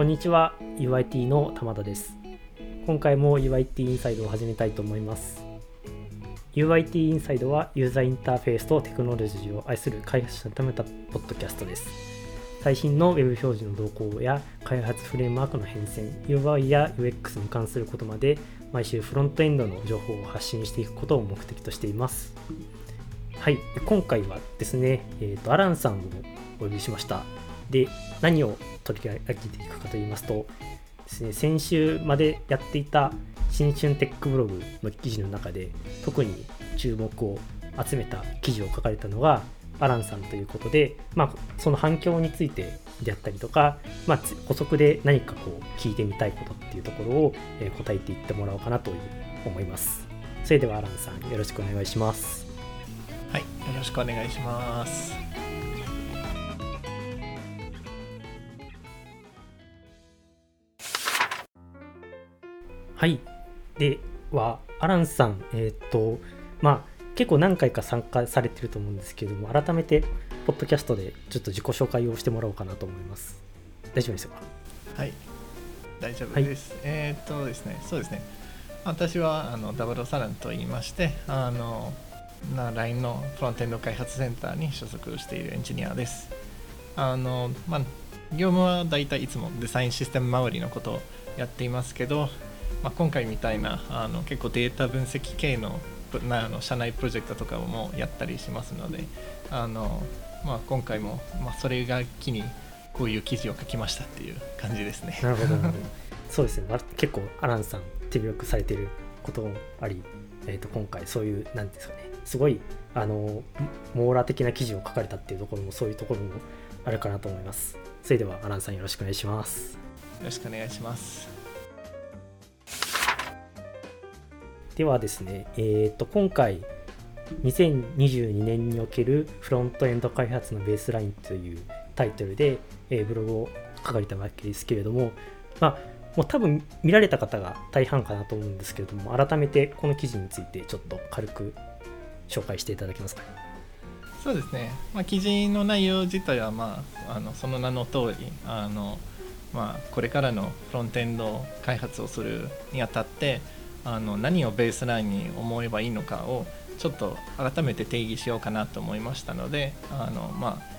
こんにちは UIT の玉田です。今回も UIT インサイドを始めたいと思います。UIT インサイドはユーザーインターフェースとテクノロジーを愛する開発者のためたポッドキャストです。最新の Web 表示の動向や開発フレームワークの変遷 UI や UX に関することまで毎週フロントエンドの情報を発信していくことを目的としています。はい今回はですね、えーと、アランさんをお呼びしました。で何を取り上げていくかと言いますとですね先週までやっていた新春テックブログの記事の中で特に注目を集めた記事を書かれたのがアランさんということで、まあ、その反響についてであったりとか、まあ、補足で何かこう聞いてみたいことっていうところを、答えていってもらおうかなという思います。それではアランさんよろしくお願いします。はい、よろしくお願いします。はい。では、アランさん、えっ、ー、と、まあ、結構何回か参加されてると思うんですけれども、改めて、ポッドキャストでちょっと自己紹介をしてもらおうかなと思います。大丈夫ですか？はい、大丈夫です。はい、えっ、とですね、そうですね。私はあのダブルサランと言いまして、あのな LINE のフロントエンド開発センターに所属しているエンジニアです。あのまあ、業務は大体いつもデザインシステム周りのことをやっていますけど、まあ、今回みたいなあの結構データ分析系のなあの社内プロジェクトとかもやったりしますのであの、まあ、今回も、まあ、それが機にこういう記事を書きましたっていう感じですね。なるほど そうですね、まあ、結構アランさん手広くされてることもあり、えー、と今回そういうなんですかねすごいあの網羅的な記事を書かれたっていうところもそういうところもあるかなと思います。それではアランさんよろしくお願いします。よろしくお願いします。ではですね、えー、と今回2022年におけるフロントエンド開発のベースラインというタイトルで、えー、ブログを書かれたわけですけれども、まあ、もう多分見られた方が大半かなと思うんですけれども、改めてこの記事についてちょっと軽く紹介していただけますか、そうですね、まあ、記事の内容自体は、まあ、あのその名の通りあのまあ、これからのフロントエンド開発をするにあたってあの何をベースラインに思えばいいのかをちょっと改めて定義しようかなと思いましたのであの、まあ、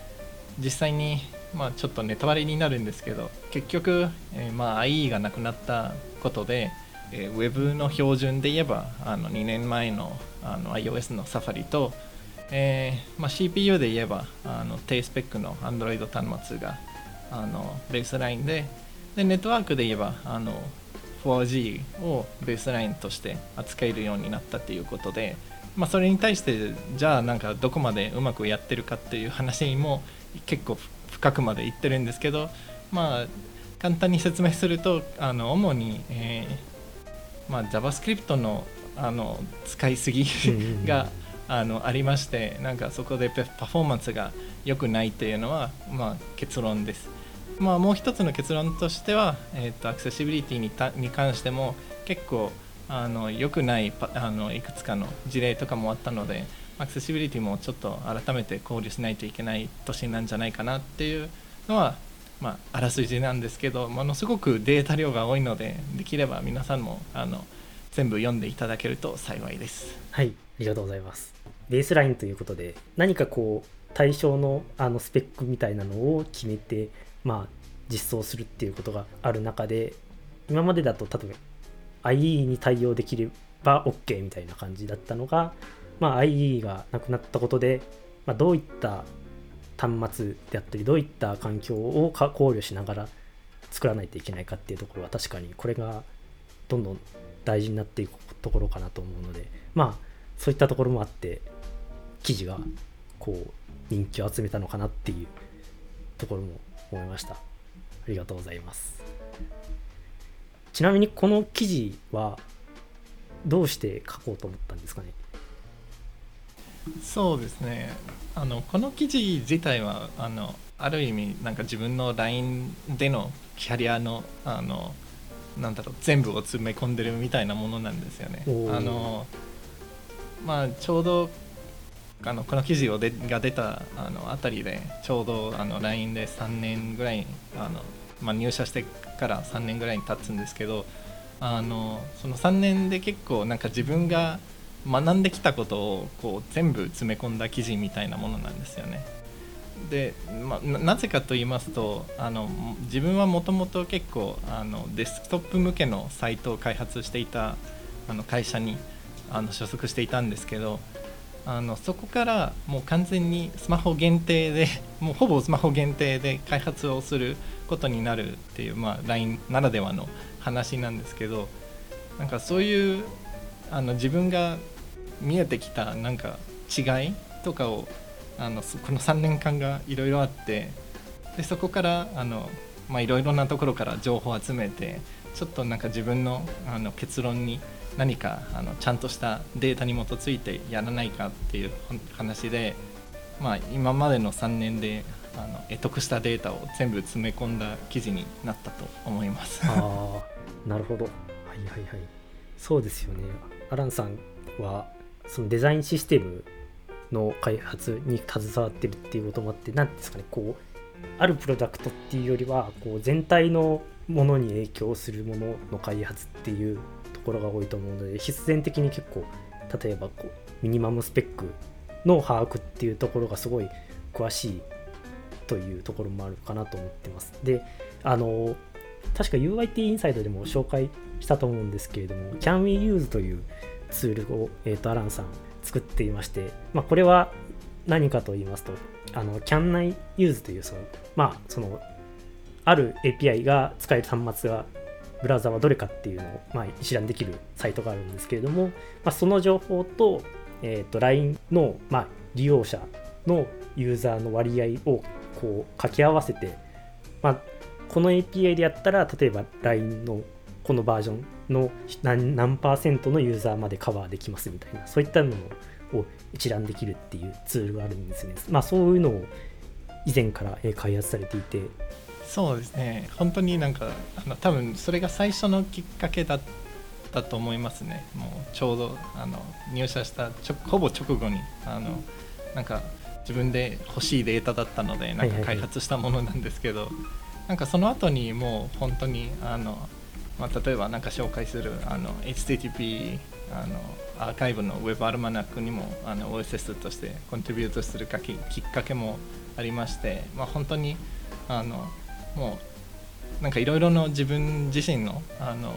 実際に、まあ、ちょっとネタバレになるんですけど結局、えー、まあ、IE がなくなったことで、えー、Web の標準で言えばあの2年前のあの iOS のサファリと、えーまあ、CPU で言えばあの低スペックの Android 端末があのベースラインででネットワークで言えばあの 4G をベースラインとして扱えるようになったっていうことで、まあ、それに対してじゃあなんかどこまでうまくやってるかっていう話も結構深くまで言ってるんですけどまあ簡単に説明するとあの主に、えーまあ、JavaScript のあの使いすぎがあのありましてなんかそこでパフォーマンスが良くないっていうのは、まあ、結論です。まあ、もう一つの結論としては、えーと、アクセシビリティにたに関しても結構あの良くないあのいくつかの事例とかもあったのでアクセシビリティもちょっと改めて考慮しないといけない年なんじゃないかなっていうのは、まあ、あらすじなんですけどものすごくデータ量が多いのでできれば皆さんもあの全部読んでいただけると幸いです。はいありがとうございます。ベースラインということで何かこう対象のあのスペックみたいなのを決めてまあ、実装するっていうことがある中で今までだと例えば IE に対応できれば OK みたいな感じだったのが、まあ、IE がなくなったことで、まあ、どういった端末であったりどういった環境を考慮しながら作らないといけないかっていうところは確かにこれがどんどん大事になっていくところかなと思うのでまあそういったところもあって記事がこう人気を集めたのかなっていうところも思いました。ありがとうございます。ちなみにこの記事はどうして書こうと思ったんですかね？そうですね。あのこの記事自体はあのある意味なんか自分の LINE でのキャリアのあのなんだろう全部を詰め込んでるみたいなものなんですよね。あのまあ、ちょうどあのこの記事をでが出たあのあたりでちょうどあの LINE で3年ぐらいあのまあ、入社してから3年ぐらいに経つんですけどあのその3年で結構なんか自分が学んできたことをこう全部詰め込んだ記事みたいなものなんですよね。で、まあ、なぜかと言いますとあの自分はもともと結構あのデスクトップ向けのサイトを開発していたあの会社にあの所属していたんですけどあのそこからもう完全にスマホ限定で もうほぼスマホ限定で開発をすることになるっていう、まあ、LINE ならではの話なんですけどなんかそういうあの自分が見えてきたなんか違いとかをあのこの3年間がいろいろあってでそこからあのいろいろなところから情報を集めてちょっとなんか自分のあの結論に何かあのちゃんとしたデータに基づいてやらないかっていう話で、まあ、今までの3年であの得得したデータを全部詰め込んだ記事になったと思います。あなるほど。はいはいはい。そうですよね。アランさんはそのデザインシステムの開発に携わってるっていうこともあって何ですかねこうあるプロダクトっていうよりはこう全体のものに影響するものの開発っていうころが多いと思うので必然的に結構例えばこうミニマムスペックの把握っていうところがすごい詳しいというところもあるかなと思ってます。であの確か UIT インサイドでも紹介したと思うんですけれども Can We Use というツールを、えーと、アランさん作っていまして、まあ、これは何かと言いますとあの Can I Use というそのまあそのある API が使える端末がブラウザはどれかっていうのを、まあ、一覧できるサイトがあるんですけれども、まあ、その情報と,、えー、と LINE の、まあ、利用者のユーザーの割合をこう掛け合わせて、まあ、この API でやったら例えば LINE のこのバージョンの何何パーセントのユーザーまでカバーできますみたいなそういったのを一覧できるっていうツールがあるんですね。まあ、そういうのを以前から開発されていてそうですね。本当になんかあの多分それが最初のきっかけだったと思いますね。もうちょうどあの入社したほぼ直後にあのなんか自分で欲しいデータだったのでなんか開発したものなんですけど、なんかその後にもう本当にあの、まあ、例えば何か紹介するあの HTTP あのアーカイブの Web アルマナックにもあの OSS としてコントリビュートするかききっかけもありまして、まあ、本当にあのもうなんかいろいろの自分自身のあの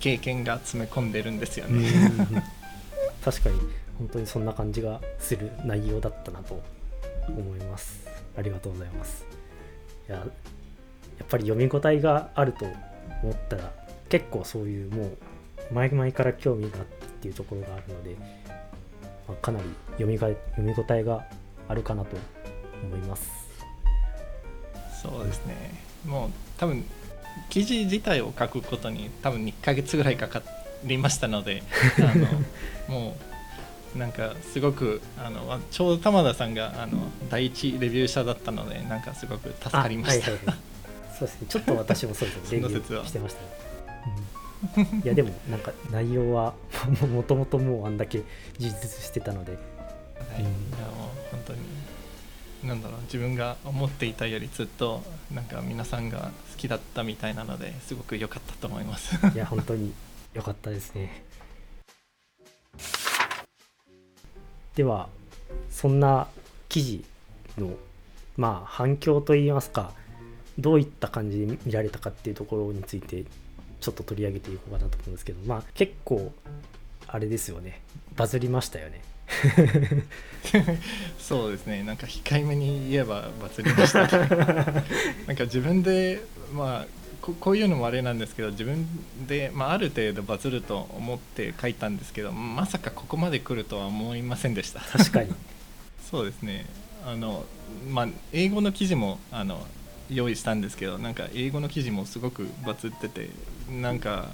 経験が詰め込んでるんですよね。確かに本当にそんな感じがする内容だったなと思います。ありがとうございます。いややっぱり読み応えがあると思ったら結構そういうもう前々から興味があってっていうところがあるので、まあ、かなり読みが読み応えがあるかなと思います。そうですね。もう多分記事自体を書くことに多分1ヶ月ぐらいかかりましたので あのもうなんかすごくあのちょうど玉田さんがあの第一レビュー者だったのでなんかすごく助かりました、はいはい、そうですね。ちょっと私もそうですね。レビューしてましたね、うん、いやでもなんか内容はもともともうあんだけ充実してたので、はい、うん、いやなんだろう自分が思っていたよりずっとなんか皆さんが好きだったみたいなのですごく良かったと思います。いや本当に良かったですね。ではそんな記事のまあ反響といいますかどういった感じで見られたかっていうところについてちょっと取り上げていこうかなと思うんですけどまあ結構あれですよね。バズりましたよね。そうですね。なんか控えめに言えばバズりました。なんか自分でまあここういうのもあれなんですけど自分で、まあ、ある程度バズると思って書いたんですけどまさかここまで来るとは思いませんでした。確かに。そうですね。あの、まあ、英語の記事もあの用意したんですけどなんか英語の記事もすごくバズっててなんか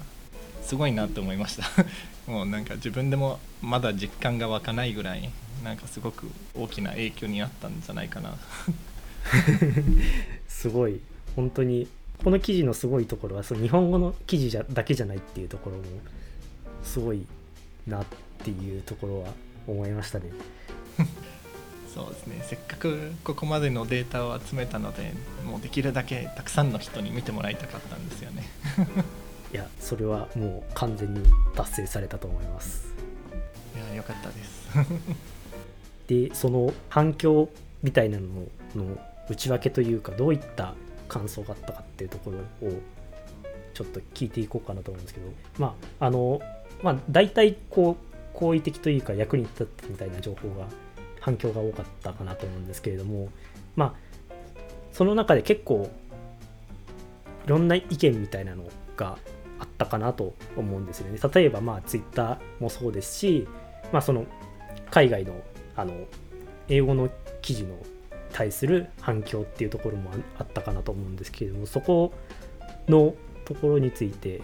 すごいなと思いました。もうなんか自分でもまだ実感が湧かないぐらいなんかすごく大きな影響にあったんじゃないかな。すごい。本当にこの記事のすごいところはその日本語の記事じゃだけじゃないっていうところもすごいなっていうところは思いましたね。そうですね。せっかくここまでのデータを集めたのでもうできるだけたくさんの人に見てもらいたかったんですよねいやそれはもう完全に達成されたと思います。いやよかったです。でその反響みたいなのの内訳というかどういった感想があったかっていうところをちょっと聞いていこうかなと思うんですけどまああのまあ大体こう好意的というか役に立ったみたいな情報が反響が多かったかなと思うんですけれどもまあその中で結構いろんな意見みたいなのがあったかなと思うんですよね。例えばまあ Twitter もそうですし、まあ、その海外のあの英語の記事の対する反響っていうところもあったかなと思うんですけれどもそこのところについて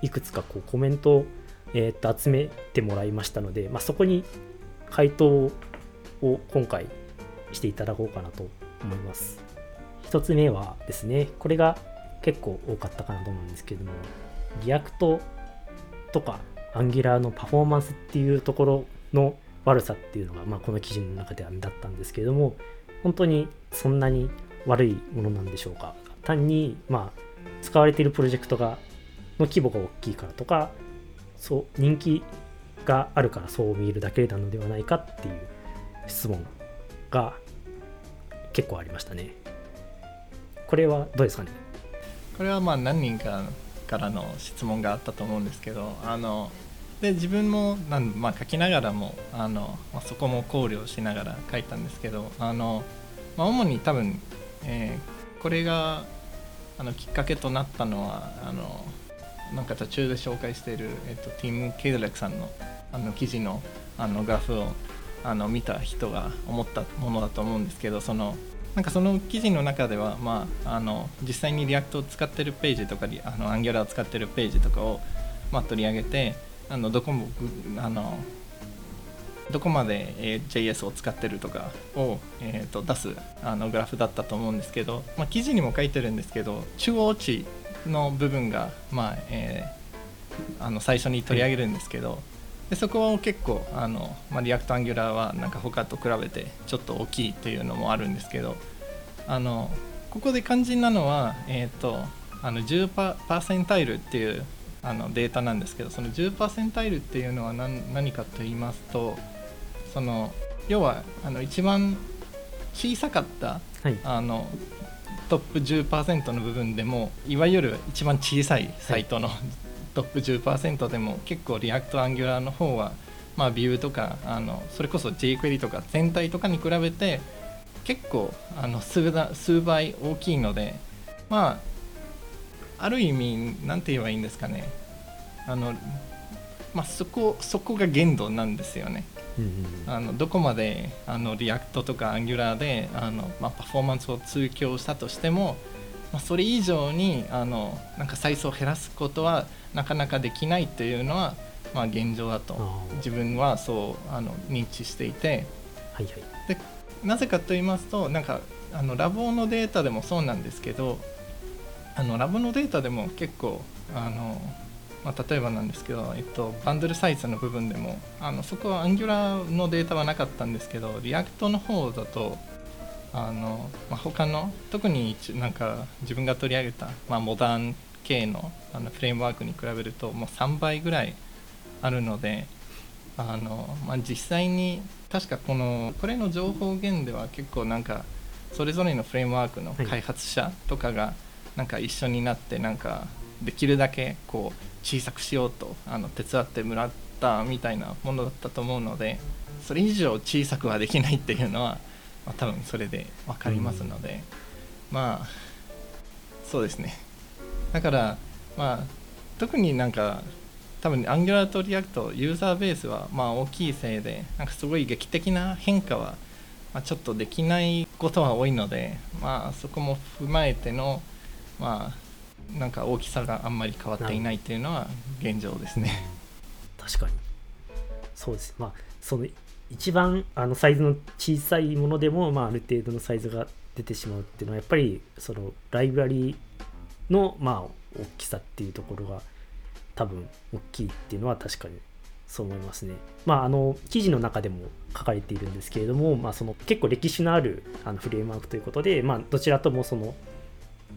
いくつかこうコメントを、えー、と集めてもらいましたので、まあ、そこに回答を今回していただこうかなと思います。1つ目はですねこれが結構多かったかなと思うんですけれども React とか Angular のパフォーマンスっていうところの悪さっていうのが、まあ、この記事の中では目立ったんですけれども本当にそんなに悪いものなんでしょうか。単に、まあ、使われているプロジェクトがの規模が大きいからとかそう人気があるからそう見えるだけなのではないかっていう質問が結構ありましたね。これはどうですかね？これはまあ何人かからの質問があったと思うんですけどあので自分もなん、まあ、書きながらもあの、まあ、そこも考慮しながら書いたんですけどあの、まあ、主に多分、えー、これがあのきっかけとなったのはあのなんか途中で紹介している、えっと、 Tim Kadlec さんのあの記事のあのグラフをあの見た人が思ったものだと思うんですけどそのなんかその記事の中では、まあ、あの実際に React を使ってるページとかあの Angular を使ってるページとかを、まあ、取り上げてあのどこもあのどこまで、え JS を使ってるとかを、えー、と出すあのグラフだったと思うんですけど、まあ、記事にも書いてるんですけど中央値の部分が、まあえー、あの最初に取り上げるんですけど、でそこは結構あの、まあ、 React Angular はなんか他と比べてちょっと大きいというのもあるんですけどあのここで肝心なのは、えーと、あの10%パーセンタイルっていうあのデータなんですけどその10%パーセンタイルっていうのは何何かと言いますとその要はあの一番小さかった、はい、あのトップ10%の部分でもいわゆる一番小さいサイトの、はい、トップ10%でも結構 React Angular の方はまあ Vue とかあのそれこそ jQuery とか全体とかに比べて結構あの数数倍大きいのでまあある意味何て言えばいいんですかねあのまあ、そこそこが限度なんですよね。あのどこまであの React とか Angular であの、まあ、パフォーマンスを追求したとしても、まあ、それ以上にあのなんかサイズを減らすことはなかなかできないっていうのは、まあ、現状だと。自分はそうあの認知していて、はいはい、でなぜかと言いますとなんかあのラボのデータでもそうなんですけどあのラボのデータでも結構あのまあ、例えばなんですけど、えっと、バンドルサイズの部分でもあのそこは Angular のデータはなかったんですけど React の方だとあの、まあ、他の特になんか自分が取り上げた、まあ、モダン系のあのフレームワークに比べるともう3倍ぐらいあるのであの、まあ、実際に確かこのこれの情報源では結構なんかそれぞれのフレームワークの開発者とかがなんか一緒になってなんかできるだけこう小さくしようとあの手伝ってもらったみたいなものだったと思うのでそれ以上小さくはできないっていうのは、まあ、多分それで分かりますので、うん、まあそうですね。だからまあ特になんか多分 Angular と React ユーザーベースはまあ大きいせいでなんかすごい劇的な変化はまあちょっとできないことは多いのでまあそこも踏まえてのまあなんか大きさがあんまり変わっていないっていうのは現状ですね。確かに。そうです。まあその一番あのサイズの小さいものでも、まあ、ある程度のサイズが出てしまうっていうのはやっぱりそのライブラリーのまあ大きさっていうところが多分大きいっていうのは確かにそう思いますね。まあ、あの記事の中でも書かれているんですけれども、まあ、その結構歴史のあるあのフレームワークということで、まあ、どちらともその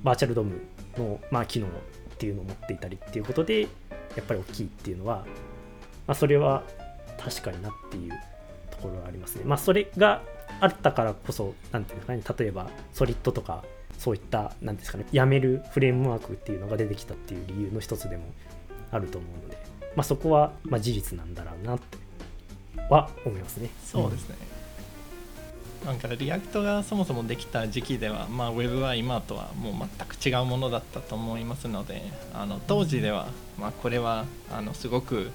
バーチャルドームの、まあ、機能っていうのを持っていたりっていうことでやっぱり大きいっていうのは、まあ、それは確かになっていうますね。まあ、それがあったからこそ、なんていうんですかね、例えば Solid とか、そういった、なんですかね、やめるフレームワークっていうのが出てきたっていう理由の一つでもあると思うので、まあ、そこはまあ事実なんだろうなっては思いますね。そうですね。なんか React がそもそもできた時期では、まあ、ウェブは今とはもう全く違うものだったと思いますのであの当時では、まあ、これはあのすごく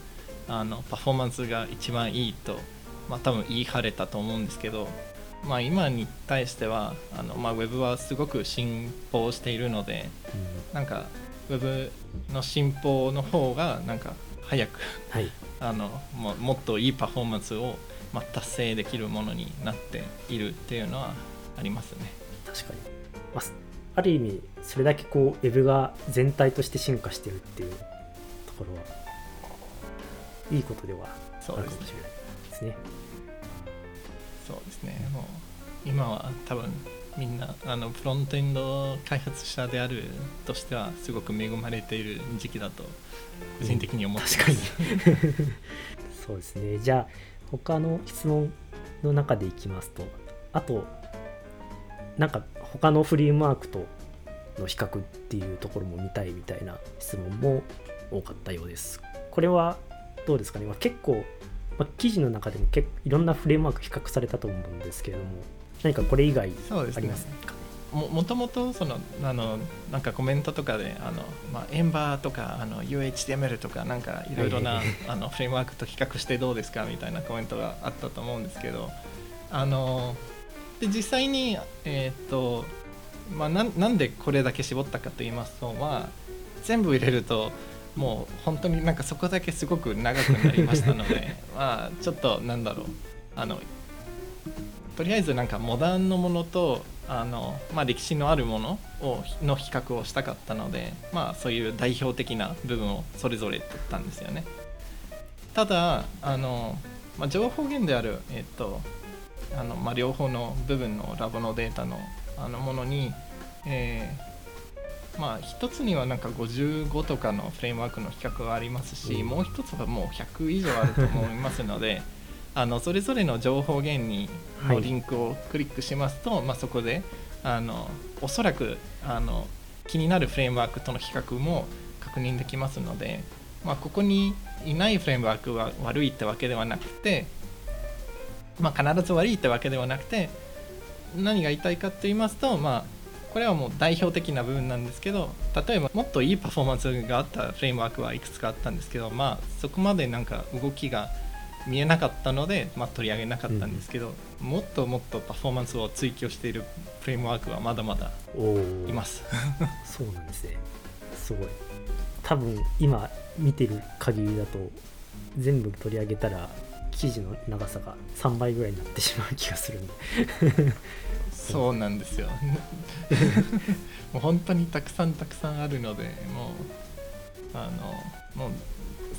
あのパフォーマンスが一番いいと、まあ、多分言い張れたと思うんですけど、まあ、今に対してはあの、まあ、ウェブはすごく進歩しているので、うん、なんかウェブの進歩の方がなんか早く、はい、あのももっといいパフォーマンスを、まあ、達成できるものになっているっていうのはありますね。確かに、まあ、ある意味それだけこうウェブが全体として進化してるっていうところはいいことではあるかもしれないですね。そうですね。もう今は多分みんなあのフロントエンド開発者であるとしてはすごく恵まれている時期だと個人的に思ってます、うん、確かに。そうですね。じゃあ他の質問の中でいきますとあとなんか他のフレームワークとの比較っていうところも見たいみたいな質問も多かったようです。これはどうですかね、まあ、結構、まあ、記事の中でも結いろんなフレームワーク比較されたと思うんですけれども何かこれ以外ありますか？ももともとそのあのなんかコメントとかであの、まあ、エンバーとかあの UHTML とかなんかいろいろな、あのフレームワークと比較してどうですかみたいなコメントがあったと思うんですけどあので実際に、えー、っとまあ、ななんでこれだけ絞ったかと言いますと、まあ、全部入れるともう本当になんかそこだけすごく長くなりましたので まあちょっとなんだろうあのとりあえずなんかモダンのものとあの、まあ、歴史のあるものをの比較をしたかったので、まあ、そういう代表的な部分をそれぞれ取ったんですよね。ただあの、まあ、情報源である、えっとあのまあ、両方の部分のラボのデータのあのものに、えー、まあ、一つにはなんか55とかのフレームワークの比較がありますし、もう一つはもう100以上あると思いますので。あのそれぞれの情報源にのリンクをクリックしますと、はい、まあ、そこであのおそらくあの気になるフレームワークとの比較も確認できますので、まあ、ここにいないフレームワークは悪いってわけではなくて、まあ、必ず悪いってわけではなくて何が言いたいかと言いますと、まあ、これはもう代表的な部分なんですけど例えばもっといいパフォーマンスがあったフレームワークはいくつかあったんですけど、まあ、そこまでなんか動きが見えなかったので、まあ、取り上げなかったんですけど、うん、もっともっとパフォーマンスを追求しているフレームワークはまだまだいます。そうなんですね。すごい。多分今見てる限りだと全部取り上げたら記事の長さが3倍ぐらいになってしまう気がするんでそうなんですよもう本当にたくさんたくさんあるのでもうあのもう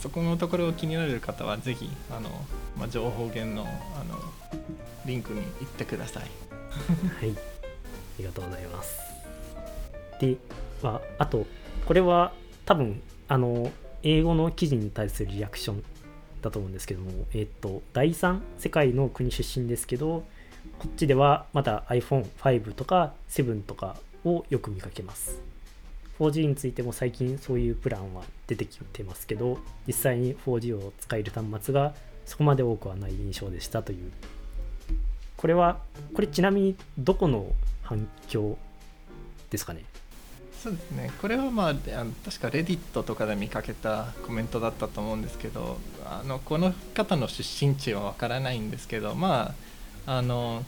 そこのところを気になる方はぜひあの、まあ、情報源のあのリンクに行ってください。はい、ありがとうございます。で、まあ、あとこれは多分あの英語の記事に対するリアクションだと思うんですけども、えっ、と第3世界の国出身ですけどこっちではまだ iPhone5 とか7とかをよく見かけます。4G についても最近そういうプランは出てきてますけど実際に 4G を使える端末がそこまで多くはない印象でしたという。これはこれちなみにどこの反響ですかね？そうですね。これはまあ確かレディットとかで見かけたコメントだったと思うんですけどあのこの方の出身地はわからないんですけどまああの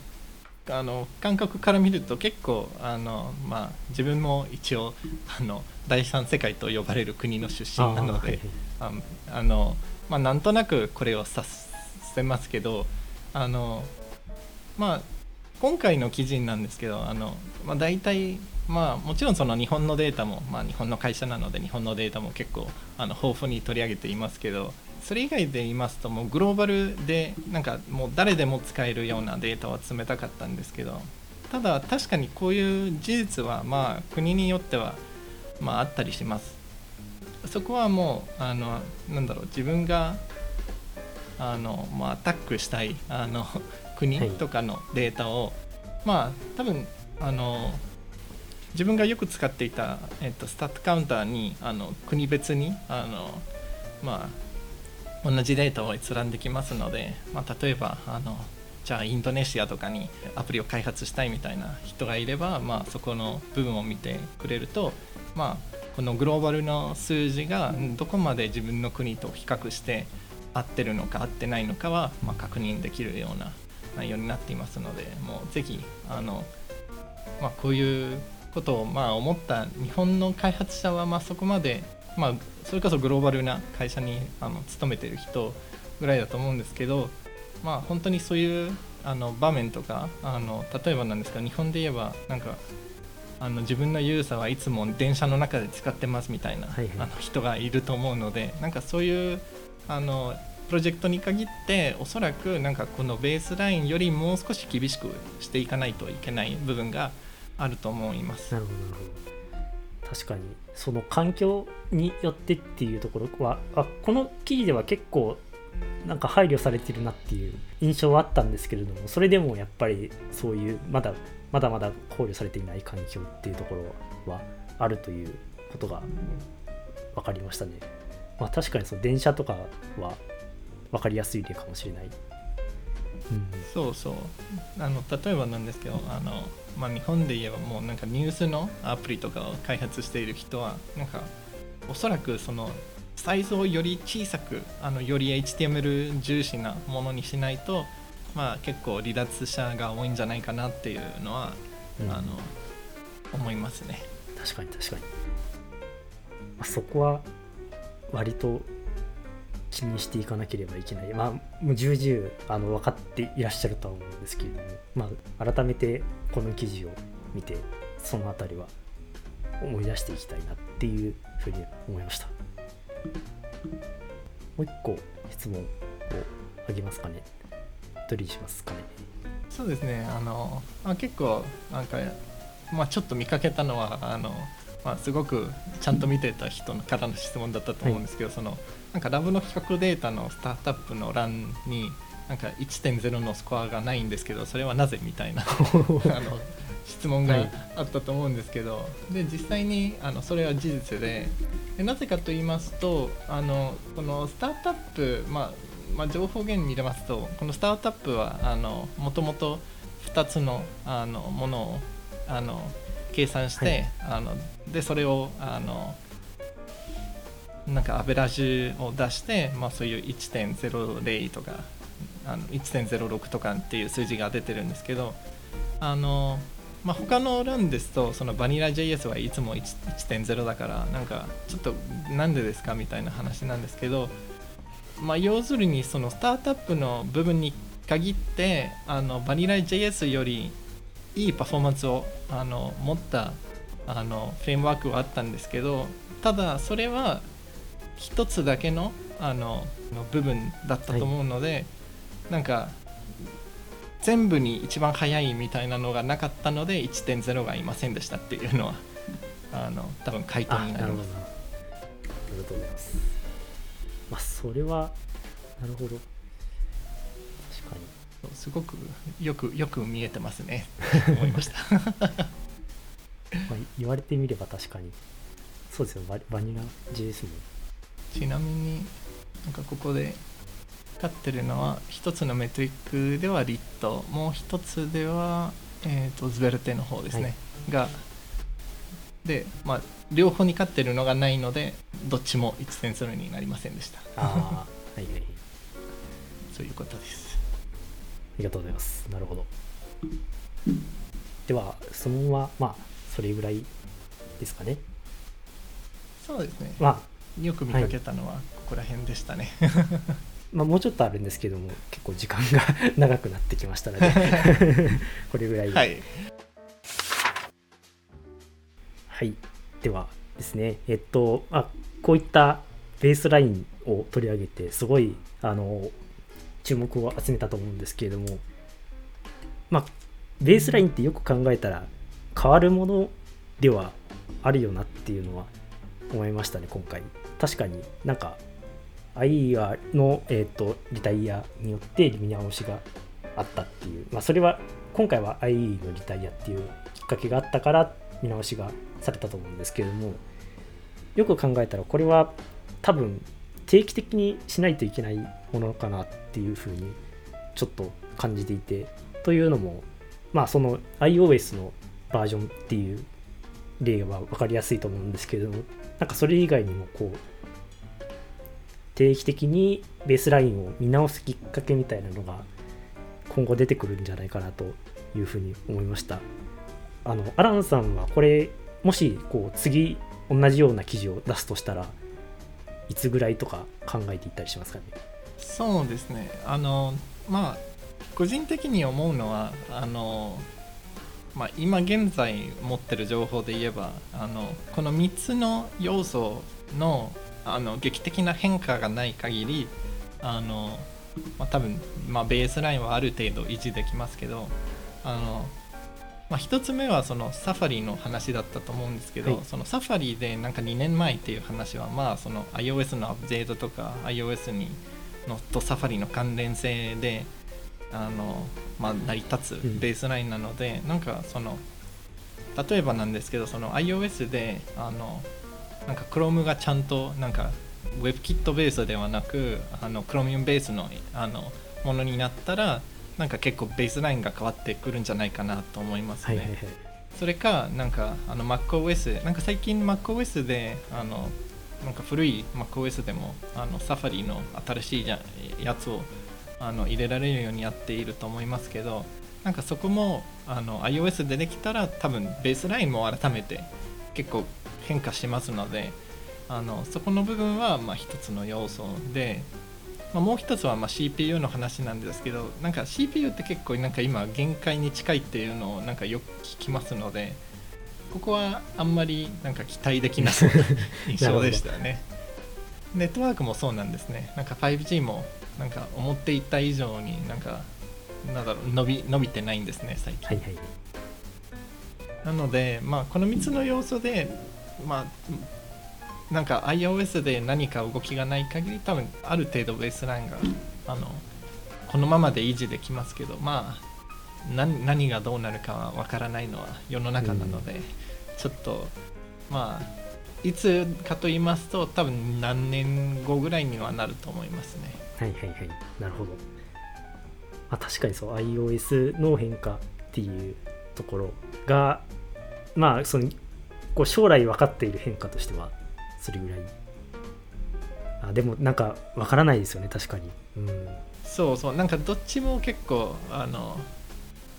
あの感覚から見ると結構あの、まあ、自分も一応あの第三世界と呼ばれる国の出身なのであ、あのまあ、なんとなくこれを指せますけどあの、まあ、今回の記事なんですけどあの、まあ、大体、まあ、もちろんその日本のデータも、まあ、日本の会社なので日本のデータも結構あの豊富に取り上げていますけどそれ以外で言いますともうグローバルでなんかもう誰でも使えるようなデータを集めたかったんですけどただ確かにこういう事実はまあ国によってはまああったりします。そこはもうあのなんだろう自分があの、まあ、アタックしたいあの国とかのデータを、まあ多分あの自分がよく使っていた、えっと、スタットカウンターにあの国別にあの、まあ、同じデータを閲覧できますので、まあ、例えばあのじゃあインドネシアとかにアプリを開発したいみたいな人がいれば、まあ、そこの部分を見てくれると、まあ、このグローバルの数字がどこまで自分の国と比較して合ってるのか合ってないのかは、ま、確認できるような内容になっていますのでもうぜひあの、まあ、こういうことをまあ思った日本の開発者はまそこまで、まあ、それこそグローバルな会社にあの勤めてる人ぐらいだと思うんですけどまあ、本当にそういうあの場面とかあの例えばなんですか日本で言えばなんかあの自分のユーザーはいつも電車の中で使ってますみたいな、はいはい、あの人がいると思うのでなんかそういうあのプロジェクトに限っておそらくなんかこのベースラインよりもう少し厳しくしていかないといけない部分があると思います。なるほど確かにその環境によってっていうところはあこの記事では結構なんか配慮されてるなっていう印象はあったんですけれどもそれでもやっぱりそういうまだまだまだ考慮されていない環境っていうところはあるということが分かりましたね。まあ、確かにその電車とかは分かりやすい例かもしれない。うん、そうそうあの例えばなんですけどあの、まあ、日本で言えばもうなんかニュースのアプリとかを開発している人はなんかおそらくそのサイズをより小さくあのより HTML 重視なものにしないと、まあ、結構離脱者が多いんじゃないかなっていうのは、うん、あの思いますね。確かに確かに、まあ、そこは割と気にしていかなければいけない。まあもう重々あの分かっていらっしゃるとは思うんですけれども、まあ、改めてこの記事を見てその辺りは思い出していきたいなっていうふうに思いました。もう一個質問をあげますかね。どれにしますかね。そうですね。あのあ結構なんか、まあ、ちょっと見かけたのはあの、まあ、すごくちゃんと見てた人からの質問だったと思うんですけど、はい、そのなんかラブの比較データのスタートアップの欄になんか1.0のスコアがないんですけどそれはなぜみたいな あの質問があったと思うんですけど、はい、で実際にあのそれは事実ででなぜかと言いますとあのこのスタートアップ、まあまあ、情報源に入れますとこのスタートアップはもともと2つのあのものをあの計算して、はい、あのでそれをあのなんかアベラージを出して、まあ、そういう1.00とかあの1.06とかっていう数字が出てるんですけどあのまあ、他のランですとそのバニラ JS はいつも1.0だからなんかちょっとなんでですか？みたいな話なんですけど、まあ、要するにそのスタートアップの部分に限ってあのバニラ JS よりいいパフォーマンスをあの持ったあのフレームワークはあったんですけどただそれは一つだけのあの部分だったと思うので、はい、なんか全部に一番早いみたいなのがなかったので1.0がいませんでしたっていうのはあの多分回答になります。ありがとうございます。まあそれはなるほど。確かに。すごくよくよく見えてますね。思いました。まあ言われてみれば確かに。そうですよ。ババニラ JS も。ちなみになんかここで使ってるのは一つのメトリックではリットもう一つでは、えーと、ズベルテの方ですね、はい、がで、まあ、両方に勝ってるのがないのでどっちも1.0になりませんでした。あはいはい。そういうことです。ありがとうございます。なるほど。ではそのまままあそれぐらいですかね。そうですね。まあよく見かけたのはここら辺でしたね、はいまあ、もうちょっとあるんですけども結構時間が 長くなってきましたので これぐらいで、はい、はい、ではですねえっとあこういったベースラインを取り上げてすごいあの注目を集めたと思うんですけれどもまあベースラインってよく考えたら変わるものではあるよなっていうのは思いましたね今回。確かになんか AIA の、えーと、リタイアによって見直しがあったっていう、まあ、それは今回は IE のリタイアっていうきっかけがあったから見直しがされたと思うんですけれどもよく考えたらこれは多分定期的にしないといけないものかなっていうふうにちょっと感じていてというのもまあその iOS のバージョンっていう例は分かりやすいと思うんですけれどもなんかそれ以外にもこう定期的にベースラインを見直すきっかけみたいなのが今後出てくるんじゃないかなというふうに思いました。あのアランさんはこれもしこう次同じような記事を出すとしたらいつぐらいとか考えていったりしますかね？そうですね。あのまあ個人的に思うのはあの、まあ、今現在持ってる情報で言えばあのこの3つの要素のあの劇的な変化がない限りあの、まあ、多分、まあ、ベースラインはある程度維持できますけどあの、まあ、1つ目はそのサファリの話だったと思うんですけど、はい、そのサファリでなんか2年前っていう話はまあその iOS のアップデートとか iOS にのとサファリの関連性であの、まあ、成り立つベースラインなので、うん、なんかその例えばなんですけどその iOS であのなんか Chrome がちゃんとなんか WebKit ベースではなくあの Chromium ベースのあのものになったらなんか結構ベースラインが変わってくるんじゃないかなと思いますね。はいはいはい、それかなんかあの MacOS なんか最近 MacOS であのなんか古い MacOS でもあの Safari の新しいやつをあの入れられるようにやっていると思いますけどなんかそこもあの iOS でできたら多分ベースラインも改めて結構変化しますのであのそこの部分はまあ一つの要素で、まあ、もう一つはまあ CPU の話なんですけどなんか CPU って結構なんか今限界に近いっていうのをなんかよく聞きますのでここはあんまりなんか期待できない 印象でしたね。ネットワークもそうなんですね。なんか 5G もなんか思っていた以上になんかなんだろう伸び伸びてないんですね最近、はいはい、なのでまあこの3つの要素でまあなんか iOS で何か動きがない限り多分ある程度ベースラインがあのこのままで維持できますけどまあ何何がどうなるかは分からないのは世の中なので、うん、ちょっとまあいつかと言いますと多分何年後ぐらいにはなると思いますね。はいはいはい。なるほど、まあ、確かにそう iOS の変化っていうところがまあそのこう将来分かっている変化としてはそれぐらい。あでもなんか分からないですよね確かに、うん、そうそうなんかどっちも結構あの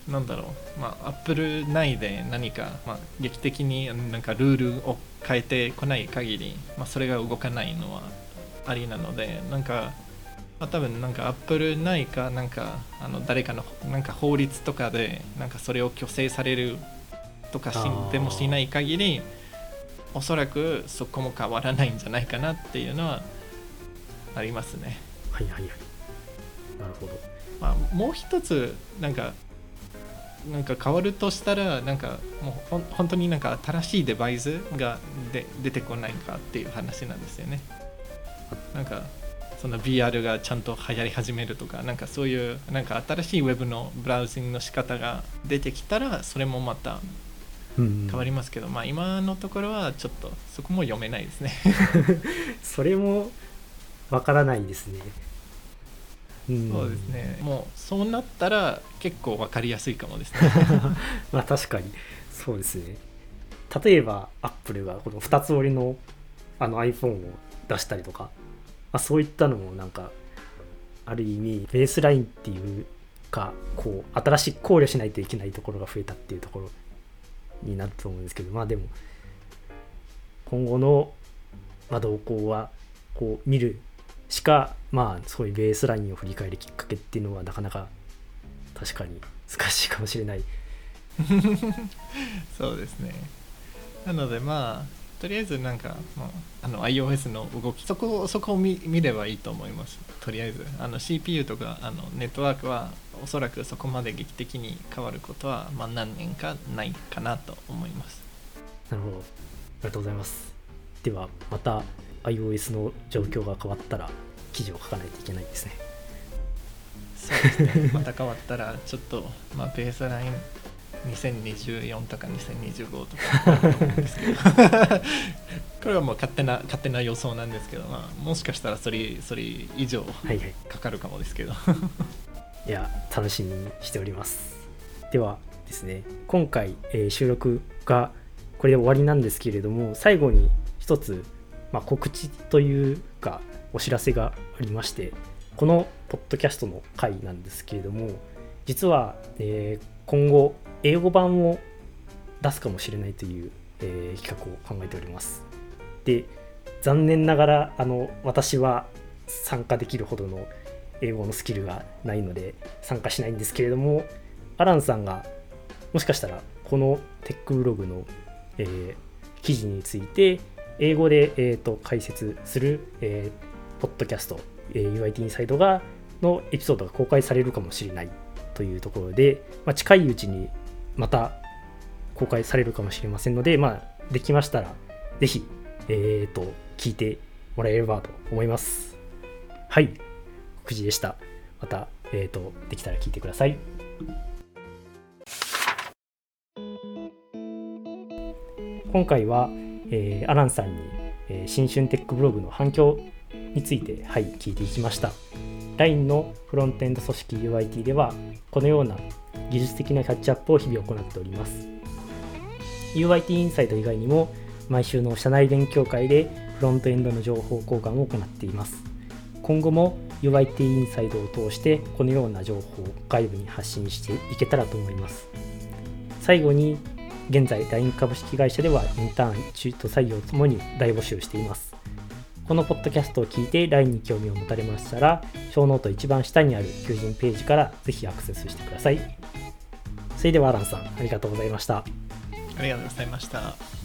なんだろう。まあアップル内で何か、まあ、劇的になんかルールを変えてこない限り、まあ、それが動かないのはありなのでなんか、まあ、多分なんかアップル内かなんかあの誰かのなんか法律とかでなんかそれを虚勢されるとかしでもしない限りおそらくそこも変わらないんじゃないかなっていうのはありますね。はいはいはい。なるほど。まあ、もう一つなんかなんか変わるとしたらなんかもうほ本当になんか新しいデバイスがで出てこないかっていう話なんですよね。なんかその VR がちゃんと流行り始めるとかなんかそういうなんか新しいウェブのブラウジングの仕方が出てきたらそれもまた変わりますけど、うん、まあ今のところはちょっとそこも読めないですね。それもわからないですね、うん、そうですね。もうそうなったら結構わかりやすいかもですね。まあ確かに。そうですね。例えばアップルがこの2つ折りのあの iPhone を出したりとか、まあ、そういったのもなんかある意味ベースラインっていうかこう新しい考慮しないといけないところが増えたっていうところになると思うんですけどまあでも今後の、まあ、動向はこう見るしかまあそういうベースラインを振り返るきっかけっていうのはなかなか確かに難しいかもしれない。そうですね。なのでまあとりあえずなんか、まあ、あの iOS の動きそこそこを見見ればいいと思います。とりあえずあの CPU とかあのネットワークはおそらくそこまで劇的に変わることは、まあ、何年かないかなと思います。なるほど。ありがとうございます。ではまた iOS の状況が変わったら記事を書かないといけないですね。そうですね。また変わったらちょっと、まあ、ベースライン2024とか2025とか あると思うんですけど。これはもう勝手な勝手な予想なんですけど、まあ、もしかしたらそれそれ以上かかるかもですけど。いや楽しみにしております。ではですね今回、えー収録がこれで終わりなんですけれども最後に一つ、まあ、告知というかお知らせがありましてこのポッドキャストの回なんですけれども実は、えー今後英語版を出すかもしれないという、えー企画を考えております。で残念ながらあの私は参加できるほどの英語のスキルがないので参加しないんですけれどもアランさんがもしかしたらこのテックブログの、えー記事について英語で、えーと解説する、えーポッドキャスト、えー UIT インサイドがのエピソードが公開されるかもしれないというところで、まあ、近いうちにまた公開されるかもしれませんので、まあ、できましたらぜひ、えー、と聞いてもらえればと思います。はい、告知でした。また、えー、とできたら聞いてください。今回は、えーアランさんに、えー新春テックブログの反響について、はい、聞いていきました。LINE のフロントエンド組織 UIT では、このような技術的なキャッチアップを日々行っております。UIT インサイド以外にも、毎週の社内勉強会でフロントエンドの情報交換を行っています。今後も UIT インサイドを通してこのような情報を外部に発信していけたらと思います。最後に現在 LINE 株式会社ではインターン、中途採用ともに大募集しています。このポッドキャストを聞いて LINE に興味を持たれましたら、小ノート一番下にある求人ページからぜひアクセスしてください。それではアランさん、ありがとうございました。ありがとうございました。